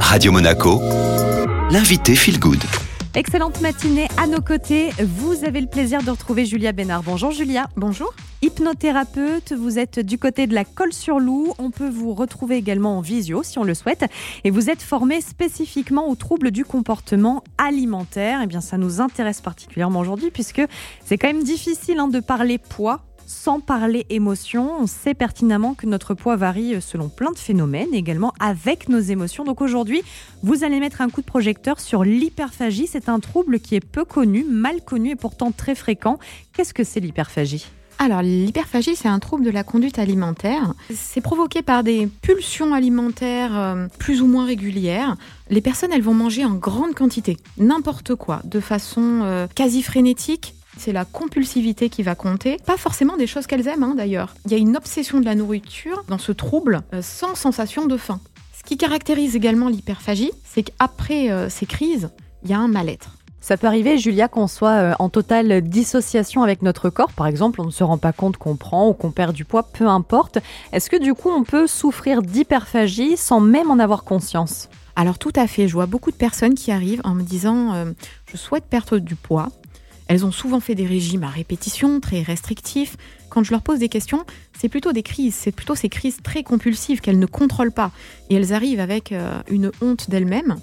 Radio Monaco, l'invité Feel Good. Excellente matinée à nos côtés. Vous avez le plaisir de retrouver Julia Bénard. Bonjour Julia. Bonjour. Hypnothérapeute, vous êtes du côté de la colle sur loup. On peut vous retrouver également en visio si on le souhaite. Et vous êtes formée spécifiquement aux troubles du comportement alimentaire. Eh bien, ça nous intéresse particulièrement aujourd'hui puisque c'est quand même difficile hein, de parler poids sans parler émotion. On sait pertinemment que notre poids varie selon plein de phénomènes, également avec nos émotions. Donc aujourd'hui, vous allez mettre un coup de projecteur sur l'hyperphagie. C'est un trouble qui est peu connu, mal connu et pourtant très fréquent. Qu'est-ce que c'est l'hyperphagie? Alors, l'hyperphagie, c'est un trouble de la conduite alimentaire. C'est provoqué par des pulsions alimentaires euh, plus ou moins régulières. Les personnes, elles vont manger en grande quantité, n'importe quoi, de façon euh, quasi frénétique, c'est la compulsivité qui va compter. Pas forcément des choses qu'elles aiment hein, d'ailleurs. Il y a une obsession de la nourriture dans ce trouble euh, sans sensation de faim. Ce qui caractérise également l'hyperphagie, c'est qu'après euh, ces crises, il y a un mal-être. Ça peut arriver, Julia, qu'on soit euh, en totale dissociation avec notre corps. Par exemple, on ne se rend pas compte qu'on prend ou qu'on perd du poids, peu importe. Est-ce que du coup, on peut souffrir d'hyperphagie sans même en avoir conscience? Alors tout à fait, je vois beaucoup de personnes qui arrivent en me disant je souhaite perdre du poids, elles ont souvent fait des régimes à répétition, très restrictifs. Quand je leur pose des questions, c'est plutôt des crises, c'est plutôt ces crises très compulsives qu'elles ne contrôlent pas. Et elles arrivent avec euh, une honte d'elles-mêmes.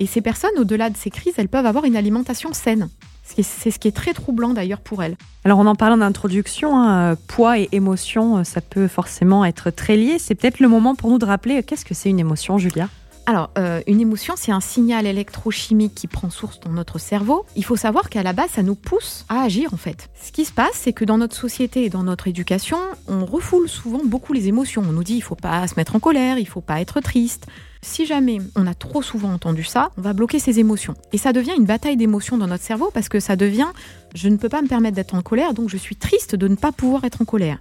Et ces personnes, au-delà de ces crises, elles peuvent avoir une alimentation saine. C'est ce qui est très troublant d'ailleurs pour elles. Alors en en introduction, hein, poids et émotion, ça peut forcément être très lié. C'est peut-être le moment pour nous de rappeler qu'est-ce que c'est une émotion, Julia? Alors, euh, une émotion, c'est un signal électrochimique qui prend source dans notre cerveau. Il faut savoir qu'à la base, ça nous pousse à agir en fait. Ce qui se passe, c'est que dans notre société et dans notre éducation, on refoule souvent beaucoup les émotions. On nous dit il faut pas se mettre en colère, il faut pas être triste. Si jamais on a trop souvent entendu ça, on va bloquer ces émotions. Et ça devient une bataille d'émotions dans notre cerveau parce que ça devient je ne peux pas me permettre d'être en colère, donc je suis triste de ne pas pouvoir être en colère.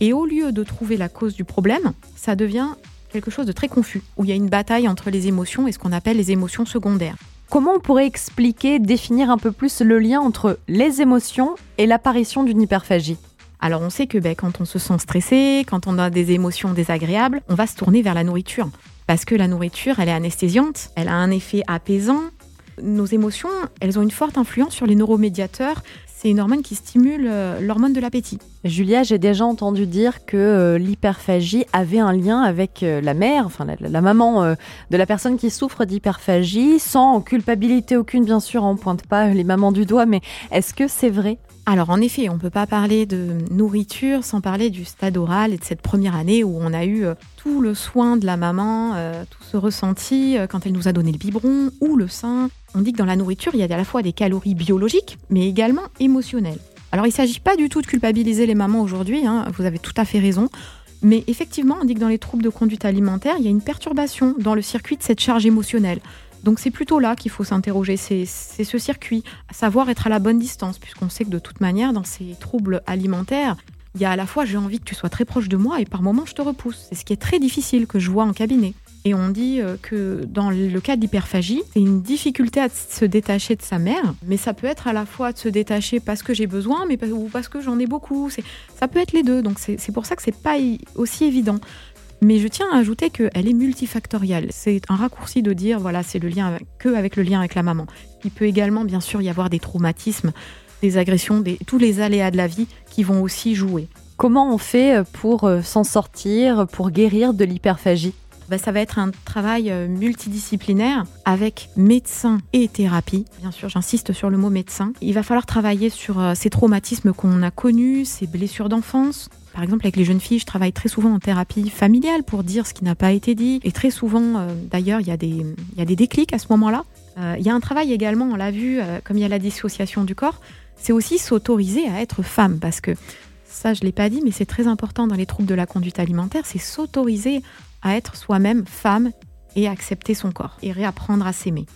Et au lieu de trouver la cause du problème, ça devient quelque chose de très confus, où il y a une bataille entre les émotions et ce qu'on appelle les émotions secondaires. Comment on pourrait expliquer, définir un peu plus le lien entre les émotions et l'apparition d'une hyperphagie? Alors on sait que ben, quand on se sent stressé, quand on a des émotions désagréables, on va se tourner vers la nourriture. Parce que la nourriture, elle est anesthésiante, elle a un effet apaisant. Nos émotions, elles ont une forte influence sur les neuromédiateurs c'est une hormone qui stimule euh, l'hormone de l'appétit. Julia, j'ai déjà entendu dire que euh, l'hyperphagie avait un lien avec euh, la mère, enfin la, maman de la personne qui souffre d'hyperphagie, sans culpabilité aucune, bien sûr, on pointe pas les mamans du doigt, mais est-ce que c'est vrai? Alors en effet, on ne peut pas parler de nourriture sans parler du stade oral et de cette première année où on a eu tout le soin de la maman, tout ce ressenti quand elle nous a donné le biberon ou le sein. On dit que dans la nourriture, il y a à la fois des calories biologiques, mais également émotionnelles. Alors il ne s'agit pas du tout de culpabiliser les mamans aujourd'hui, hein, vous avez tout à fait raison. Mais effectivement, on dit que dans les troubles de conduite alimentaire, il y a une perturbation dans le circuit de cette charge émotionnelle. Donc c'est plutôt là qu'il faut s'interroger, c'est ce circuit, à savoir être à la bonne distance, puisqu'on sait que de toute manière, dans ces troubles alimentaires, il y a à la fois j'ai envie que tu sois très proche de moi et par moments je te repousse. C'est ce qui est très difficile que je vois en cabinet. Et on dit euh, que dans le cas d'hyperphagie, c'est une difficulté à se détacher de sa mère, mais ça peut être à la fois de se détacher parce que j'ai besoin, mais ou parce que j'en ai beaucoup. Ça peut être les deux, donc c'est pour ça que c'est pas aussi évident. Mais je tiens à ajouter qu'elle est multifactorielle. C'est un raccourci de dire, voilà, c'est le lien avec, que avec le lien avec la maman. Il peut également, bien sûr, y avoir des traumatismes, des agressions, tous les aléas de la vie qui vont aussi jouer. Comment on fait pour euh, s'en sortir, pour guérir de l'hyperphagie? Bah, ça va être un travail euh, multidisciplinaire avec médecin et thérapie. Bien sûr, j'insiste sur le mot médecin. Il va falloir travailler sur euh, ces traumatismes qu'on a connus, ces blessures d'enfance, par exemple, avec les jeunes filles, je travaille très souvent en thérapie familiale pour dire ce qui n'a pas été dit. Et très souvent, euh, d'ailleurs, il y, y a des déclics à ce moment-là. il y a un travail également, on l'a vu, comme il y a la dissociation du corps, c'est aussi s'autoriser à être femme. Parce que ça, je ne l'ai pas dit, mais c'est très important dans les troubles de la conduite alimentaire, c'est s'autoriser à être soi-même femme et accepter son corps et réapprendre à s'aimer.